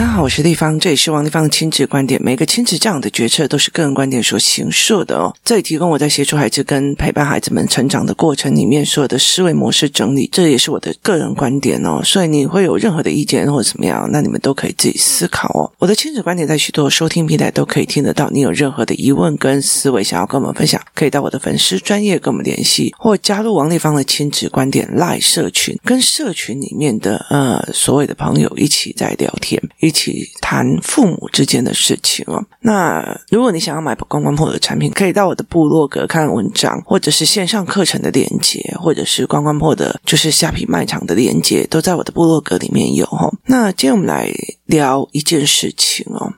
大家我是丽芳，这里是王丽芳的亲子观点。每个亲子这样的决策都是个人观点所形塑的哦。这里提供我在协助孩子跟陪伴孩子们成长的过程里面所有的思维模式整理，这也是我的个人观点哦。所以你会有任何的意见或者怎么样，那你们都可以自己思考哦。我的亲子观点在许多收听平台都可以听得到。你有任何的疑问跟思维想要跟我们分享，可以到我的粉丝专业跟我们联系，或加入王丽芳的亲子观点 LINE 社群，跟社群里面的呃所谓的朋友一起在聊天，一起。谈父母之间的事情哦。那如果你想要买关关破的产品，可以到我的部落格看文章，或者是线上课程的链接，或者是关关破的，就是虾皮卖场的链接，都在我的部落格里面有哦。那今天我们来聊一件事情哦，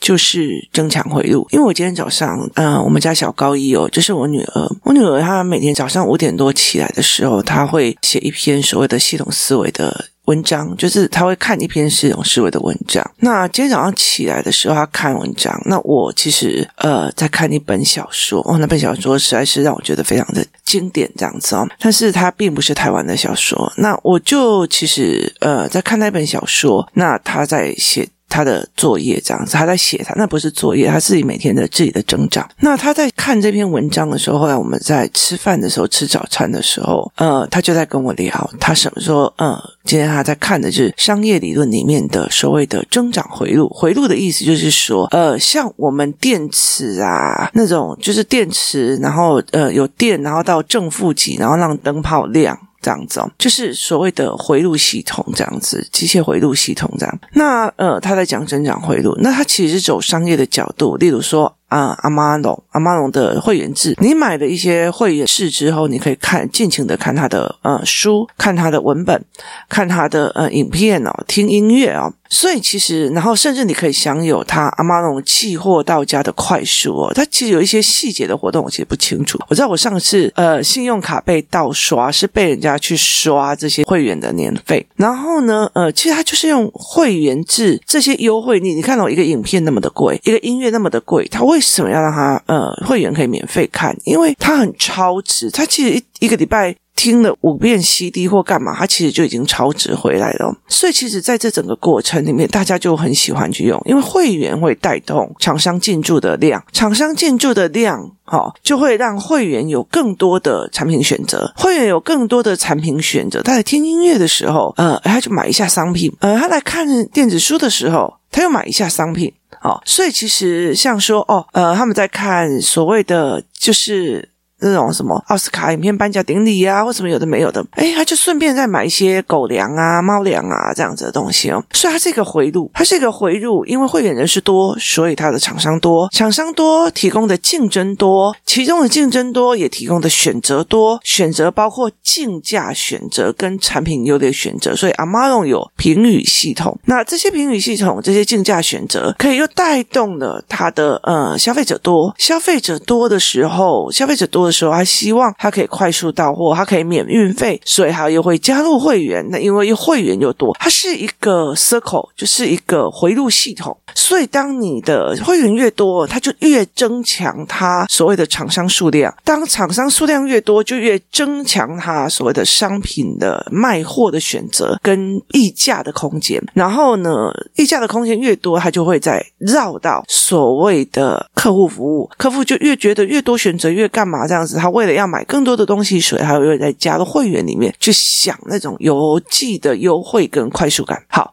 就是增强回路。因为我今天早上，嗯、我们家小高一哦，就是我女儿，我女儿她每天早上五点多起来的时候，她会写一篇所谓的系统思维的。文章就是他会看一篇系统思维的文章。那今天早上起来的时候，他看文章。那我其实呃在看一本小说哦，那本小说实在是让我觉得非常的经典这样子哦。但是它并不是台湾的小说。那我就其实呃在看那本小说，那他在写他的作业这样子，他在写他那不是作业，他自己每天的自己的增长。那他在看这篇文章的时候，后来我们在吃饭的时候吃早餐的时候，呃，他就在跟我聊，他什么说呃。今天他在看的就是商业理论里面的所谓的增长回路。回路的意思就是说，呃，像我们电池啊那种，就是电池，然后呃有电，然后到正负极，然后让灯泡亮这样子哦，就是所谓的回路系统这样子，机械回路系统这样。那呃，他在讲增长回路，那他其实是走商业的角度，例如说。啊，阿玛龙，阿玛龙的会员制，你买了一些会员制之后，你可以看尽情的看他的呃书，看他的文本，看他的呃影片哦，听音乐哦。所以其实，然后甚至你可以享有他阿玛龙寄货到家的快速哦。他其实有一些细节的活动，我其实不清楚。我知道我上次呃信用卡被盗刷，是被人家去刷这些会员的年费。然后呢，呃，其实他就是用会员制这些优惠，你你看到一个影片那么的贵，一个音乐那么的贵，他为为什么要让他呃会员可以免费看？因为他很超值，他其实一一个礼拜。听了五遍 CD 或干嘛，他其实就已经超值回来了。所以其实在这整个过程里面，大家就很喜欢去用，因为会员会带动厂商进驻的量，厂商进驻的量，哦，就会让会员有更多的产品选择。会员有更多的产品选择，他在听音乐的时候，呃，他就买一下商品；呃，他来看电子书的时候，他又买一下商品。哦，所以其实像说，哦，呃，他们在看所谓的就是。那种什么奥斯卡影片颁奖典礼啊，或什么有的没有的，诶，他就顺便再买一些狗粮啊、猫粮啊这样子的东西哦。所以它是一个回路，它是一个回路，因为会员人数多，所以它的厂商多，厂商多提供的竞争多，其中的竞争多也提供的选择多，选择包括竞价选择跟产品优劣选择。所以 Amazon 有评语系统，那这些评语系统、这些竞价选择，可以又带动了它的呃消费者多，消费者多的时候，消费者多的时候，他希望他可以快速到货，他可以免运费，所以他又会加入会员。那因为会员又多，它是一个 circle，就是一个回路系统。所以当你的会员越多，它就越增强它所谓的厂商数量。当厂商数量越多，就越增强它所谓的商品的卖货的选择跟议价的空间。然后呢，议价的空间越多，它就会再绕到所谓的客户服务，客户就越觉得越多选择越干嘛这样。样子，他为了要买更多的东西，所以他会在加入会员里面去享那种邮寄的优惠跟快速感。好，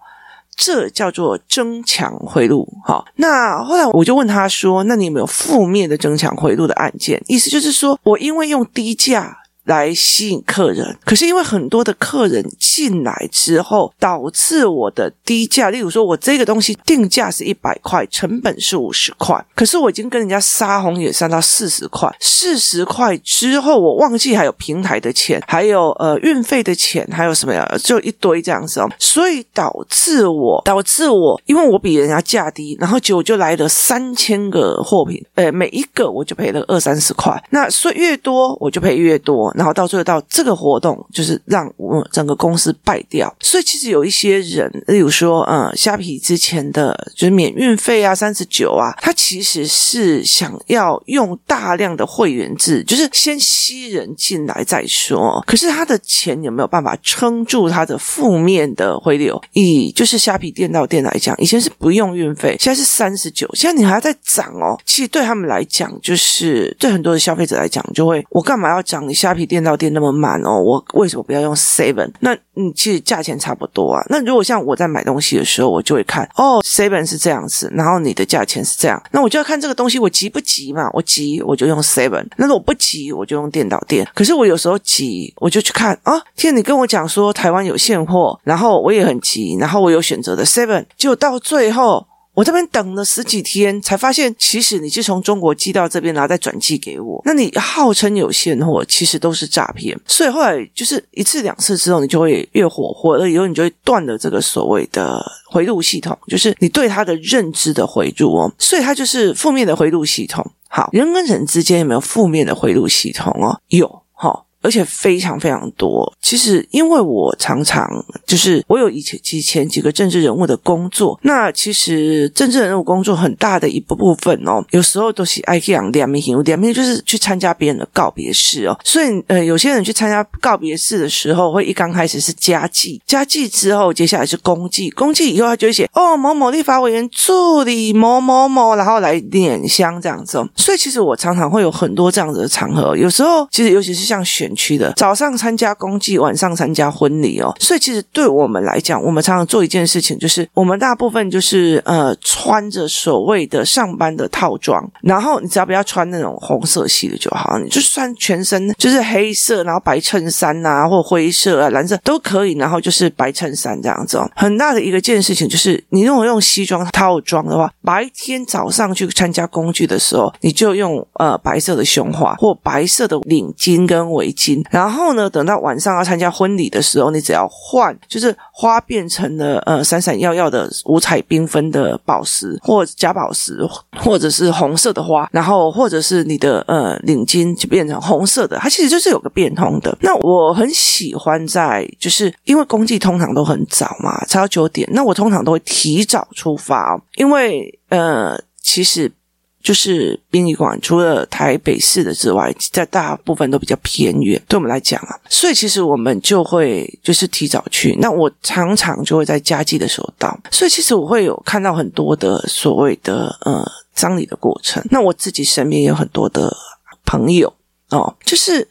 这叫做增强回路。好，那后来我就问他说：“那你有没有负面的增强回路的案件？意思就是说我因为用低价。”来吸引客人，可是因为很多的客人进来之后，导致我的低价。例如说，我这个东西定价是一百块，成本是五十块，可是我已经跟人家杀红眼杀到四十块。四十块之后，我忘记还有平台的钱，还有呃运费的钱，还有什么呀？就一堆这样子哦。所以导致我导致我，因为我比人家价低，然后结果就来了三千个货品，呃，每一个我就赔了二三十块。那所以越多我就赔越多。然后到最后到这个活动就是让我整个公司败掉。所以其实有一些人，例如说，嗯，虾皮之前的就是免运费啊，三十九啊，他其实是想要用大量的会员制，就是先吸人进来再说。可是他的钱有没有办法撑住他的负面的回流？以就是虾皮店到店来讲，以前是不用运费，现在是三十九，现在你还要再涨哦。其实对他们来讲，就是对很多的消费者来讲，就会我干嘛要涨？你虾皮店到店那么慢哦，我为什么不要用 Seven？那你其实价钱差不多啊。那如果像我在买东西的时候，我就会看哦，Seven 是这样子，然后你的价钱是这样，那我就要看这个东西我急不急嘛？我急我就用 Seven，那如果不急我就用店到店。可是我有时候急，我就去看啊，天，你跟我讲说台湾有现货，然后我也很急，然后我有选择的 Seven，就到最后。我这边等了十几天，才发现其实你是从中国寄到这边，然后再转寄给我。那你号称有现货，其实都是诈骗。所以后来就是一次两次之后，你就会越火，火了以后你就会断了这个所谓的回路系统，就是你对它的认知的回路哦。所以它就是负面的回路系统。好，人跟人之间有没有负面的回路系统哦？有，好。而且非常非常多。其实，因为我常常就是我有以前以前几个政治人物的工作，那其实政治人物工作很大的一部分哦，有时候都是爱去养两面型，两面就是去参加别人的告别式哦。所以，呃，有些人去参加告别式的时候，会一刚开始是家祭，家祭之后，接下来是公祭，公祭以后他就会写哦某某立法委员助理某某某，然后来拈香这样子哦。所以，其实我常常会有很多这样子的场合，有时候其实尤其是像选。区的早上参加公祭，晚上参加婚礼哦，所以其实对我们来讲，我们常常做一件事情，就是我们大部分就是呃穿着所谓的上班的套装，然后你只要不要穿那种红色系的就好，你就穿全身就是黑色，然后白衬衫啊，或灰色啊、蓝色都可以，然后就是白衬衫这样子哦。很大的一个件事情就是，你如果用西装套装的话，白天早上去参加公祭的时候，你就用呃白色的胸花或白色的领巾跟围金。然后呢，等到晚上要参加婚礼的时候，你只要换，就是花变成了呃闪闪耀耀的五彩缤纷的宝石，或假宝石，或者是红色的花，然后或者是你的呃领巾就变成红色的，它其实就是有个变通的。那我很喜欢在，就是因为公祭通常都很早嘛，才到九点，那我通常都会提早出发，因为呃其实。就是殡仪馆，除了台北市的之外，在大部分都比较偏远，对我们来讲啊，所以其实我们就会就是提早去。那我常常就会在家祭的时候到，所以其实我会有看到很多的所谓的呃葬礼的过程。那我自己身边有很多的朋友哦，就是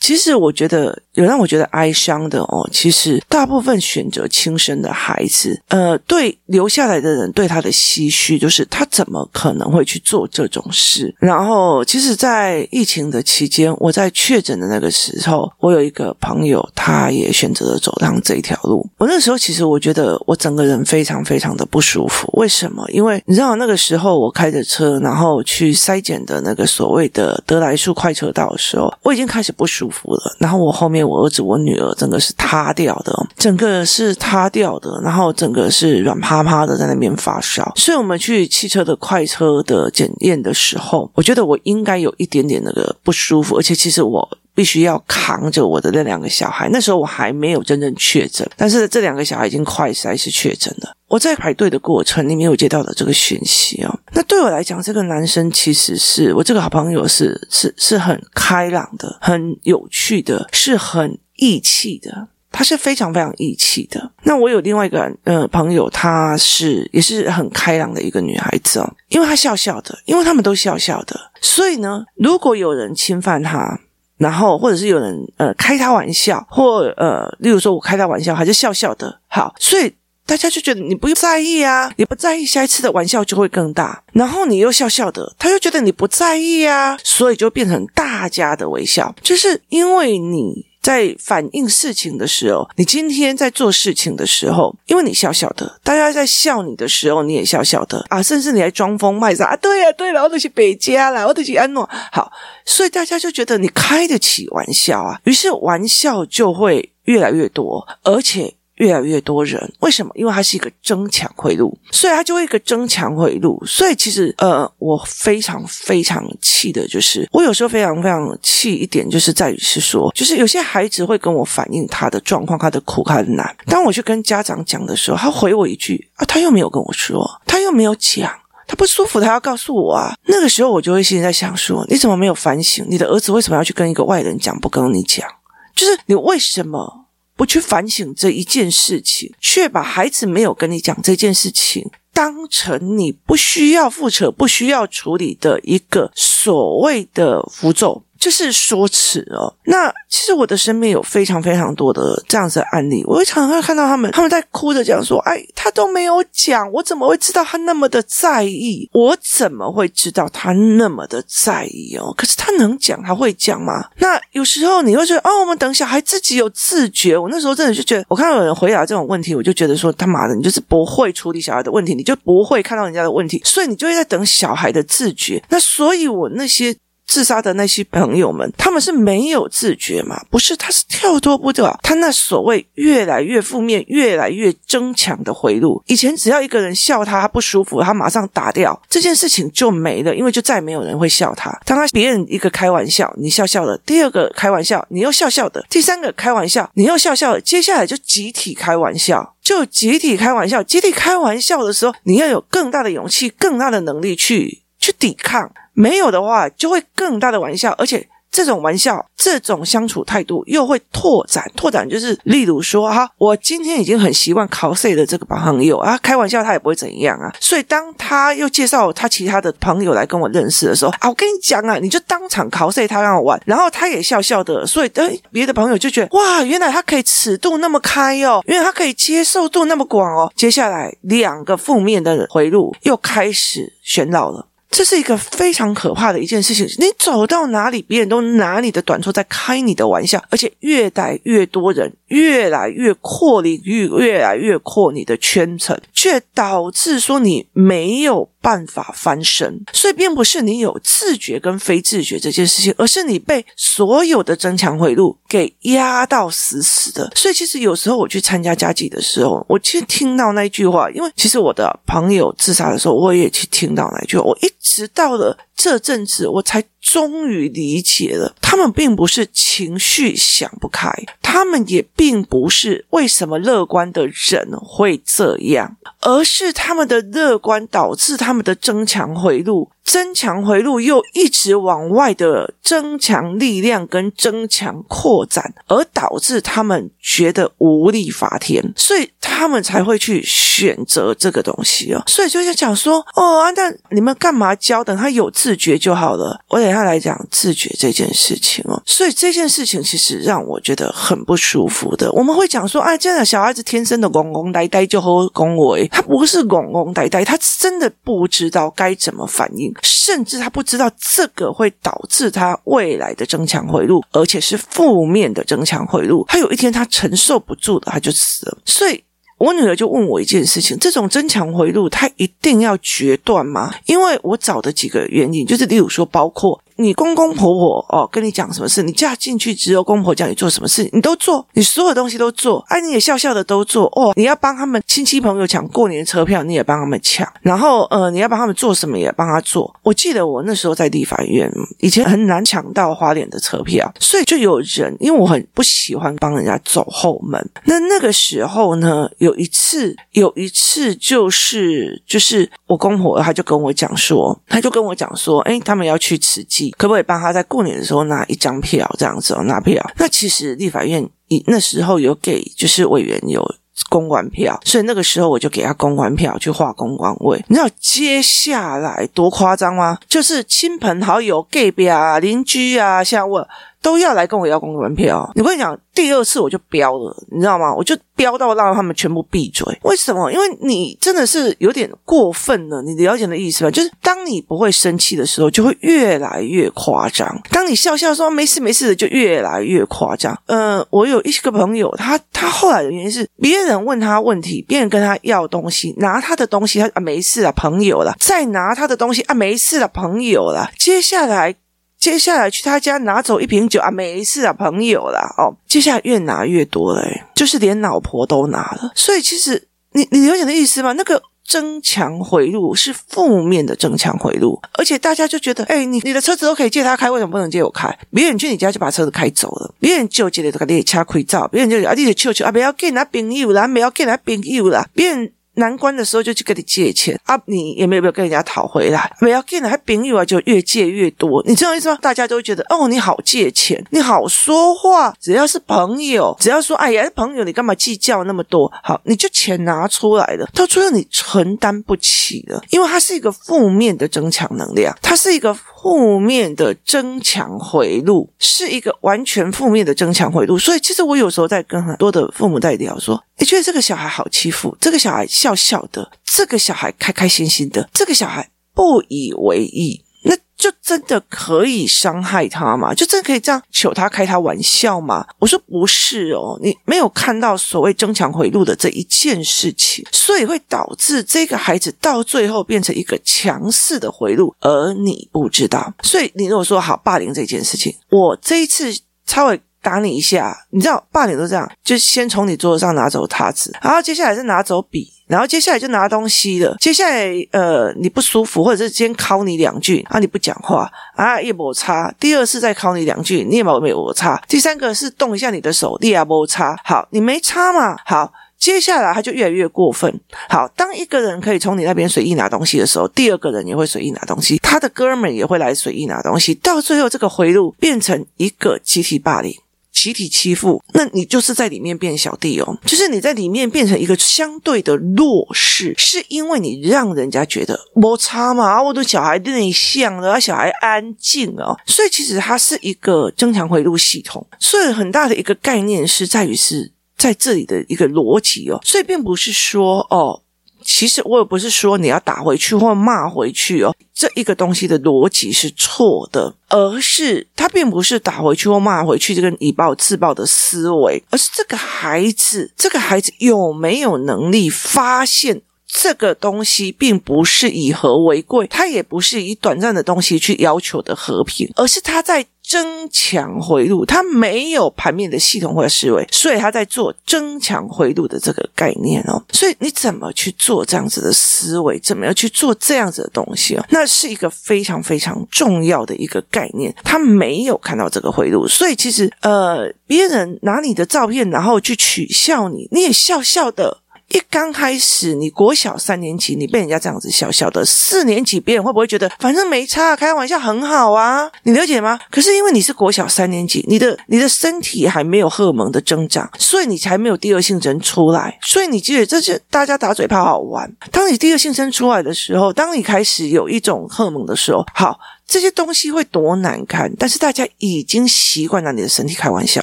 其实我觉得。有让我觉得哀伤的哦，其实大部分选择轻生的孩子，呃，对留下来的人对他的唏嘘，就是他怎么可能会去做这种事？然后，其实，在疫情的期间，我在确诊的那个时候，我有一个朋友，他也选择了走上这一条路。我那时候其实我觉得我整个人非常非常的不舒服。为什么？因为你知道那个时候我开着车，然后去筛检的那个所谓的得来速快车道的时候，我已经开始不舒服了。然后我后面。我儿子、我女儿，整个是塌掉的，整个是塌掉的，然后整个是软趴趴的，在那边发烧。所以我们去汽车的快车的检验的时候，我觉得我应该有一点点那个不舒服，而且其实我必须要扛着我的那两个小孩。那时候我还没有真正确诊，但是这两个小孩已经快筛是确诊了。我在排队的过程里面有接到的这个讯息哦，那对我来讲，这个男生其实是我这个好朋友是，是是很开朗的，很有趣的，是很义气的，他是非常非常义气的。那我有另外一个呃朋友，她是也是很开朗的一个女孩子哦，因为她笑笑的，因为他们都笑笑的，所以呢，如果有人侵犯她，然后或者是有人呃开他玩笑，或呃例如说我开他玩笑，还是笑笑的，好，所以。大家就觉得你不用在意啊，你不在意，下一次的玩笑就会更大。然后你又笑笑的，他又觉得你不在意啊，所以就变成大家的微笑。就是因为你在反映事情的时候，你今天在做事情的时候，因为你笑笑的，大家在笑你的时候，你也笑笑的啊，甚至你还装疯卖傻啊。对呀，对了，我都是北家啦，我都是安诺。好，所以大家就觉得你开得起玩笑啊，于是玩笑就会越来越多，而且。越来越多人，为什么？因为它是一个争抢回路，所以它就会一个争抢回路。所以其实，呃，我非常非常气的就是，我有时候非常非常气一点，就是在于是说，就是有些孩子会跟我反映他的状况、他的苦、他的难。当我去跟家长讲的时候，他回我一句啊，他又没有跟我说，他又没有讲，他不舒服，他要告诉我啊。那个时候我就会心里在想说，你怎么没有反省？你的儿子为什么要去跟一个外人讲，不跟你讲？就是你为什么？不去反省这一件事情，却把孩子没有跟你讲这件事情当成你不需要负责、不需要处理的一个所谓的符咒。就是说辞哦。那其实我的身边有非常非常多的这样子的案例，我会常常会看到他们，他们在哭着讲说：“哎，他都没有讲，我怎么会知道他那么的在意？我怎么会知道他那么的在意哦？可是他能讲，他会讲吗？那有时候你会觉得，哦，我们等小孩自己有自觉。我那时候真的就觉得，我看到有人回答这种问题，我就觉得说，他妈的，你就是不会处理小孩的问题，你就不会看到人家的问题，所以你就会在等小孩的自觉。那所以，我那些。自杀的那些朋友们，他们是没有自觉吗？不是，他是跳脱不掉他那所谓越来越负面、越来越争强的回路。以前只要一个人笑他，他不舒服，他马上打掉这件事情就没了，因为就再没有人会笑他。当他别人一个开玩笑，你笑笑的；第二个开玩笑，你又笑笑的；第三个开玩笑，你又笑笑。接下来就集体开玩笑，就集体开玩笑。集体开玩笑的时候，你要有更大的勇气、更大的能力去去抵抗。没有的话，就会更大的玩笑，而且这种玩笑、这种相处态度又会拓展。拓展就是，例如说，哈，我今天已经很习惯 cos 的这个朋友啊，开玩笑他也不会怎样啊。所以当他又介绍他其他的朋友来跟我认识的时候啊，我跟你讲啊，你就当场 cos 他让我玩，然后他也笑笑的。所以，哎，别的朋友就觉得哇，原来他可以尺度那么开哦，原来他可以接受度那么广哦。接下来两个负面的回路又开始喧闹了。这是一个非常可怕的一件事情。你走到哪里，别人都拿你的短处在开你的玩笑，而且越来越多人，越来越扩领域，越来越扩你的圈层，却导致说你没有办法翻身。所以，并不是你有自觉跟非自觉这件事情，而是你被所有的增强回路给压到死死的。所以，其实有时候我去参加加给的时候，我其实听到那一句话，因为其实我的朋友自杀的时候，我也去听到那句话，我一。直到了这阵子，我才终于理解了，他们并不是情绪想不开，他们也并不是为什么乐观的人会这样，而是他们的乐观导致他们的增强回路。增强回路又一直往外的增强力量跟增强扩展，而导致他们觉得无力发天，所以他们才会去选择这个东西哦。所以就在讲说，哦，啊，那你们干嘛教？等他有自觉就好了。我等一下来讲自觉这件事情哦。所以这件事情其实让我觉得很不舒服的。我们会讲说，哎，这样的小孩子天生的拱拱呆呆就好恭维，他不是拱拱呆呆，他真的不知道该怎么反应。甚至他不知道这个会导致他未来的增强回路，而且是负面的增强回路。他有一天他承受不住了，他就死了。所以我女儿就问我一件事情：这种增强回路，他一定要决断吗？因为我找的几个原因，就是例如说，包括。你公公婆婆哦，跟你讲什么事？你嫁进去之后，公婆叫你做什么事，你都做，你所有东西都做，哎，你也笑笑的都做哦。你要帮他们亲戚朋友抢过年车票，你也帮他们抢。然后呃，你要帮他们做什么，也帮他做。我记得我那时候在立法院，以前很难抢到花莲的车票，所以就有人，因为我很不喜欢帮人家走后门。那那个时候呢，有一次，有一次就是就是我公婆他就跟我讲说，他就跟我讲说，哎，他们要去慈济。可不可以帮他在过年的时候拿一张票这样子哦？拿票？那其实立法院以那时候有给，就是委员有公关票，所以那个时候我就给他公关票去画公关位。你知道接下来多夸张吗？就是亲朋好友、隔壁啊、邻居啊，像我都要来跟我要公关票。你跟你讲。第二次我就飙了，你知道吗？我就飙到让他们全部闭嘴。为什么？因为你真的是有点过分了。你了解的意思吧？就是当你不会生气的时候，就会越来越夸张；当你笑笑说没事没事的，就越来越夸张。呃，我有一个朋友，他他后来的原因是别人问他问题，别人跟他要东西，拿他的东西，他啊没事了，朋友了，再拿他的东西啊没事了，朋友了。接下来。接下来去他家拿走一瓶酒啊，没事啊，朋友啦，哦，接下来越拿越多了，就是连老婆都拿了。所以其实你你了解的意思吗？那个。争强回路是负面的争强回路，而且大家就觉得，哎，你你的车子都可以借他开，为什么不能借我开？别人去你家就把车子开走了，别人就借的这个列车开走，别人就啊，你的舅舅啊，不要给他朋友啦，不要给他朋友啦，别人。难关的时候就去跟你借钱啊，你也没有没有跟人家讨回来，没有给你还朋友啊，就越借越多，你知道意思吗？大家都觉得哦，你好借钱，你好说话，只要是朋友，只要说哎呀，朋友，你干嘛计较那么多？好，你就钱拿出来了，到最后你承担不起了，因为它是一个负面的增强能量，它是一个。负面的增强回路是一个完全负面的增强回路，所以其实我有时候在跟很多的父母在聊，说你觉得这个小孩好欺负，这个小孩笑笑的，这个小孩开开心心的，这个小孩不以为意。那就真的可以伤害他吗？就真的可以这样求他开他玩笑吗？我说不是哦，你没有看到所谓争强回路的这一件事情，所以会导致这个孩子到最后变成一个强势的回路，而你不知道。所以你如果说好霸凌这件事情，我这一次稍微打你一下，你知道霸凌都这样，就先从你桌子上拿走叉子，然后接下来是拿走笔。然后接下来就拿东西了。接下来，呃，你不舒服，或者是先考你两句啊，你不讲话啊，一摩擦。第二次再考你两句，你也没有摩擦。第三个是动一下你的手，你也摩擦。好，你没擦嘛？好，接下来他就越来越过分。好，当一个人可以从你那边随意拿东西的时候，第二个人也会随意拿东西，他的哥们也会来随意拿东西，到最后这个回路变成一个集体霸凌。集体欺负，那你就是在里面变小弟哦，就是你在里面变成一个相对的弱势，是因为你让人家觉得摩擦嘛，我的小孩内向了，小孩安静哦，所以其实它是一个增强回路系统，所以很大的一个概念是在于是在这里的一个逻辑哦，所以并不是说哦。其实我也不是说你要打回去或骂回去哦，这一个东西的逻辑是错的，而是他并不是打回去或骂回去这个以暴制暴的思维，而是这个孩子，这个孩子有没有能力发现这个东西并不是以和为贵，他也不是以短暂的东西去要求的和平，而是他在。增强回路，他没有盘面的系统或者思维，所以他在做增强回路的这个概念哦。所以你怎么去做这样子的思维？怎么样去做这样子的东西哦？那是一个非常非常重要的一个概念。他没有看到这个回路，所以其实呃，别人拿你的照片然后去取笑你，你也笑笑的。一刚开始，你国小三年级，你被人家这样子笑笑的，四年级别人会不会觉得反正没差，开玩笑很好啊？你了解吗？可是因为你是国小三年级，你的你的身体还没有荷尔蒙的增长，所以你才没有第二性征出来，所以你觉得这是大家打嘴炮好玩。当你第二性征出来的时候，当你开始有一种荷尔蒙的时候，好，这些东西会多难看，但是大家已经习惯拿你的身体开玩笑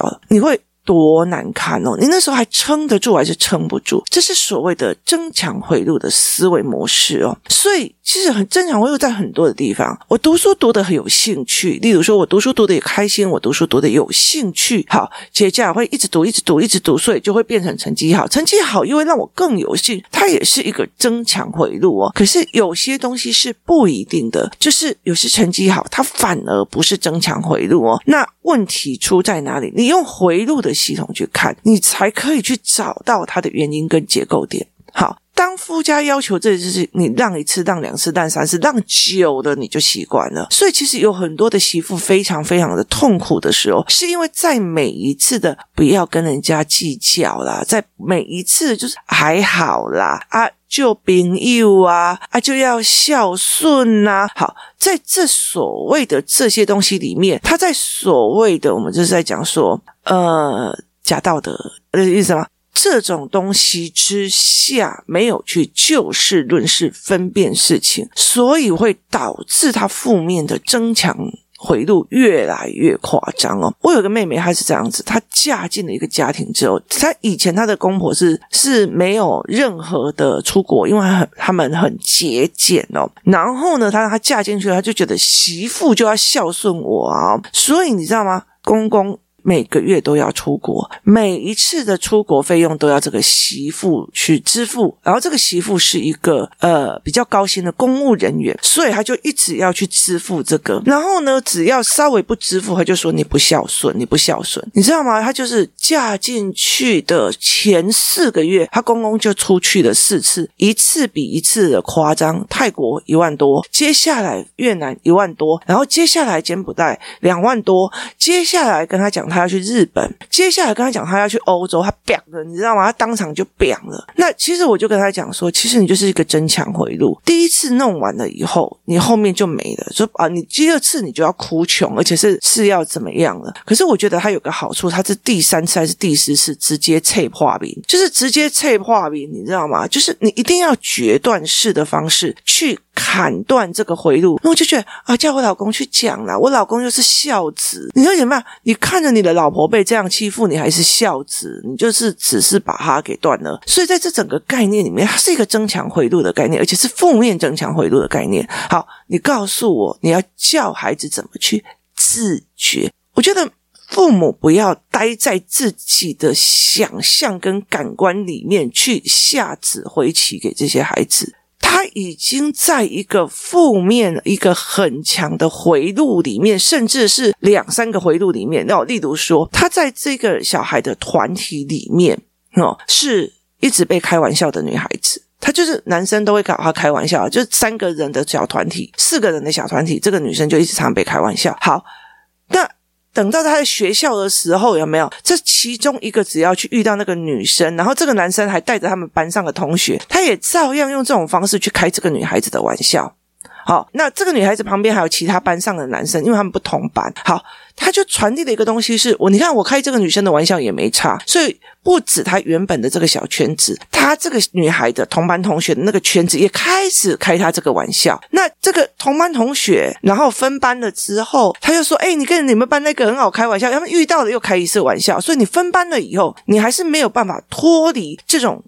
了，你会。多难看哦！你那时候还撑得住还是撑不住？这是所谓的争强回路的思维模式哦。所以其实很争抢回路在很多的地方。我读书读得很有兴趣，例如说我读书读得也开心，我读书读得有兴趣。好，接下来会一直读，一直读，一直读，所以就会变成成绩好。成绩好又会让我更有兴，它也是一个争强回路哦。可是有些东西是不一定的，就是有些成绩好，它反而不是争强回路哦。那问题出在哪里？你用回路的系统去看，你才可以去找到它的原因跟结构点。好，当夫家要求这件事，你让一次、让两次、让三次，让久了你就习惯了。所以其实有很多的媳妇非常非常的痛苦的时候，是因为在每一次的不要跟人家计较啦，在每一次就是还好啦啊。就朋友啊啊，就要孝顺呐、啊。好，在这所谓的这些东西里面，他在所谓的我们就是在讲说，呃，假道德的意思吗？这种东西之下，没有去就事论事分辨事情，所以会导致他负面的增强。回路越来越夸张哦！我有个妹妹，她是这样子，她嫁进了一个家庭之后，她以前她的公婆是是没有任何的出国，因为很他们很节俭哦。然后呢，她她嫁进去，她就觉得媳妇就要孝顺我啊，所以你知道吗？公公每个月都要出国，每一次的出国费用都要这个媳妇去支付。然后这个媳妇是一个呃比较高薪的公务人员，所以他就一直要去支付这个。然后呢，只要稍微不支付，他就说你不孝顺，你不孝顺，你知道吗？他就是嫁进去的前四个月，他公公就出去了四次，一次比一次的夸张。泰国一万多，接下来越南一万多，然后接下来柬埔寨两万多，接下来跟他讲。他要去日本，接下来跟他讲他要去欧洲，他砰了，你知道吗？他当场就砰了。那其实我就跟他讲说，其实你就是一个争强回路。第一次弄完了以后，你后面就没了。说啊，你第二次你就要哭穷，而且是是要怎么样了？可是我觉得他有个好处，他是第三次还是第四次直接脆化冰，就是直接脆化冰，你知道吗？就是你一定要决断式的方式去。砍断这个回路，那我就觉得啊，叫我老公去讲啦。我老公又是孝子，你说怎么办？你看着你的老婆被这样欺负，你还是孝子，你就是只是把他给断了。所以在这整个概念里面，它是一个增强回路的概念，而且是负面增强回路的概念。好，你告诉我，你要教孩子怎么去自觉？我觉得父母不要待在自己的想象跟感官里面去下指挥棋给这些孩子。他已经在一个负面、一个很强的回路里面，甚至是两三个回路里面。那例如说，他在这个小孩的团体里面，哦，是一直被开玩笑的女孩子。他就是男生都会搞他开玩笑，就是三个人的小团体，四个人的小团体，这个女生就一直常被开玩笑。好，等到他在学校的时候，有没有？这其中一个只要去遇到那个女生，然后这个男生还带着他们班上的同学，他也照样用这种方式去开这个女孩子的玩笑。好，那这个女孩子旁边还有其他班上的男生，因为他们不同班。好，他就传递了一个东西是：我你看我开这个女生的玩笑也没差，所以不止他原本的这个小圈子，他这个女孩的同班同学的那个圈子也开始开他这个玩笑。那这个同班同学，然后分班了之后，他就说：“哎，你跟你们班那个很好开玩笑。”他们遇到了又开一次玩笑，所以你分班了以后，你还是没有办法脱离这种。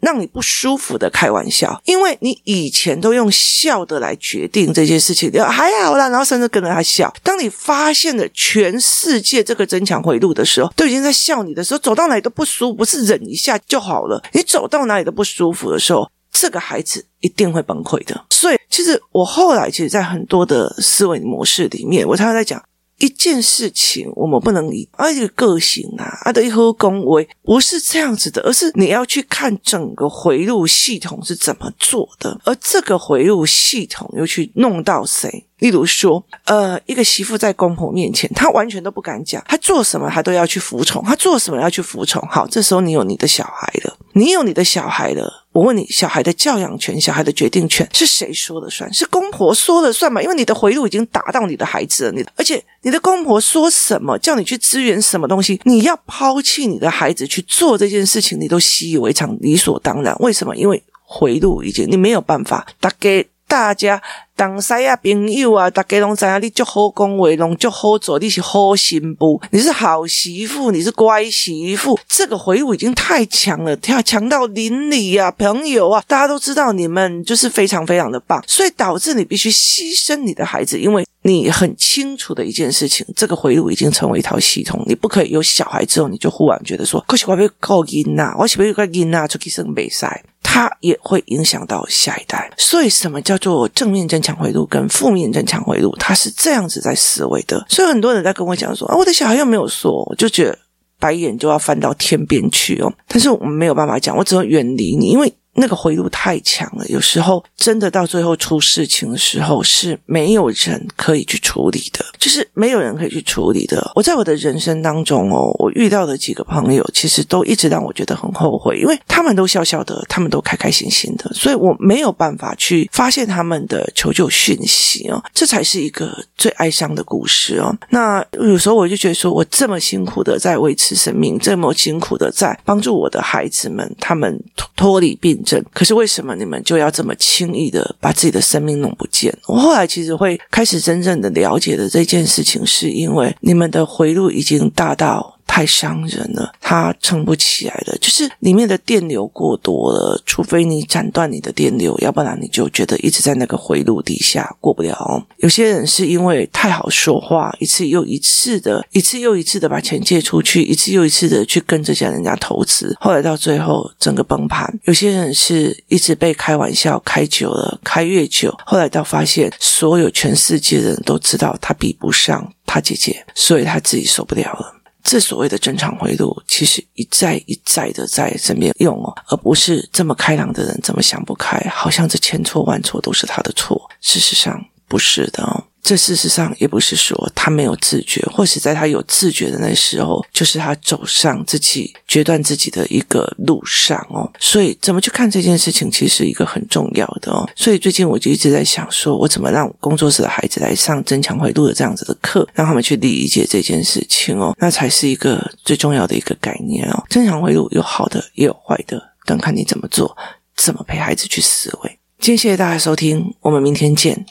让你不舒服的开玩笑，因为你以前都用笑的来决定这些事情，还好啦，然后甚至跟着他笑。当你发现了全世界这个增强回路的时候，都已经在笑你的时候，走到哪里都不舒服，不是忍一下就好了。你走到哪里都不舒服的时候，这个孩子一定会崩溃的。所以，其实我后来其实，在很多的思维模式里面，我常常在讲。一件事情，我们不能以啊一个个性啊啊的一个恭维，不是这样子的，而是你要去看整个回路系统是怎么做的，而这个回路系统又去弄到谁？例如说，呃，一个媳妇在公婆面前，她完全都不敢讲，她做什么她都要去服从，她做什么要去服从。好，这时候你有你的小孩了，你有你的小孩了。我问你，小孩的教养权、小孩的决定权是谁说了算？是公婆说了算吗？因为你的回路已经打到你的孩子了，你而且你的公婆说什么，叫你去支援什么东西，你要抛弃你的孩子去做这件事情，你都习以为常、理所当然。为什么？因为回路已经你没有办法打给大家。当西啊，朋友啊，大家拢知影你就好讲话，拢就好做，你是好媳妇，你是好媳妇，你是乖媳妇。这个回路已经太强了，太强到邻里啊，朋友啊，大家都知道你们就是非常非常的棒，所以导致你必须牺牲你的孩子，因为你很清楚的一件事情，这个回路已经成为一套系统，你不可以有小孩之后，你就忽然觉得说，可是我要靠囡呐，我是不是靠囡呐出去生比赛，它也会影响到下一代。所以，什么叫做正面增强回路跟负面增强回路，它是这样子在思维的。所以很多人在跟我讲说啊，我的小孩又没有说，我就觉得白眼就要翻到天边去哦。但是我们没有办法讲，我只能远离你，因为。那个回路太强了，有时候真的到最后出事情的时候是没有人可以去处理的，就是没有人可以去处理的。我在我的人生当中哦，我遇到的几个朋友，其实都一直让我觉得很后悔，因为他们都笑笑的，他们都开开心心的，所以我没有办法去发现他们的求救讯息哦，这才是一个最哀伤的故事哦。那有时候我就觉得说，我这么辛苦的在维持生命，这么辛苦的在帮助我的孩子们，他们脱离病。可是为什么你们就要这么轻易的把自己的生命弄不见？我后来其实会开始真正的了解的这件事情，是因为你们的回路已经大到。太伤人了，他撑不起来了。就是里面的电流过多了，除非你斩断你的电流，要不然你就觉得一直在那个回路底下过不了。有些人是因为太好说话，一次又一次的，一次又一次的把钱借出去，一次又一次的去跟这些人家投资，后来到最后整个崩盘。有些人是一直被开玩笑开久了，开越久，后来到发现所有全世界的人都知道他比不上他姐姐，所以他自己受不了了。这所谓的正常回路，其实一再一再的在身边用哦，而不是这么开朗的人怎么想不开，好像这千错万错都是他的错。事实上不是的哦。这事实上也不是说他没有自觉，或是在他有自觉的那时候，就是他走上自己决断自己的一个路上哦。所以怎么去看这件事情，其实一个很重要的哦。所以最近我就一直在想，说我怎么让工作室的孩子来上增强回路的这样子的课，让他们去理解这件事情哦，那才是一个最重要的一个概念哦。增强回路有好的也有坏的，但看你怎么做，怎么陪孩子去思维。今天谢谢大家收听，我们明天见。